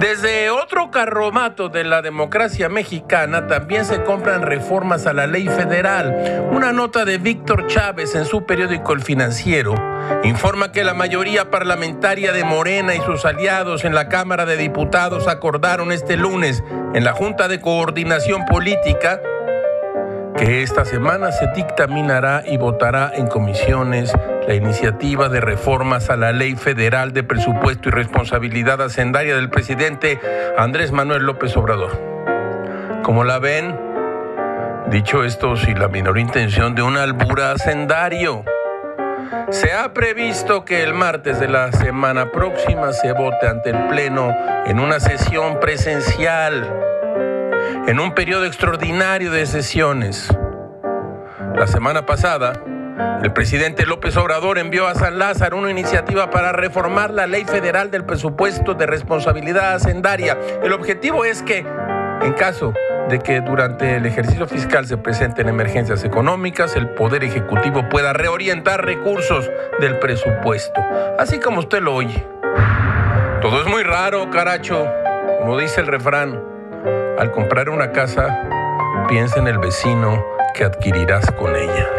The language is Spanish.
desde otro carromato de la democracia mexicana también se compran reformas a la ley federal. Una nota de Víctor Chávez en su periódico El Financiero informa que la mayoría parlamentaria de Morena y sus aliados en la Cámara de Diputados acordaron este lunes en la Junta de Coordinación Política que esta semana se dictaminará y votará en comisiones la iniciativa de reformas a la Ley Federal de Presupuesto y Responsabilidad Hacendaria del presidente Andrés Manuel López Obrador. Como la ven, dicho esto, sin la menor intención de un albura hacendario. Se ha previsto que el martes de la semana próxima se vote ante el Pleno en una sesión presencial en un periodo extraordinario de sesiones. La semana pasada, el presidente López Obrador envió a San Lázaro una iniciativa para reformar la ley federal del presupuesto de responsabilidad hacendaria. El objetivo es que, en caso de que durante el ejercicio fiscal se presenten emergencias económicas, el Poder Ejecutivo pueda reorientar recursos del presupuesto, así como usted lo oye. Todo es muy raro, caracho, como dice el refrán. Al comprar una casa, piensa en el vecino que adquirirás con ella.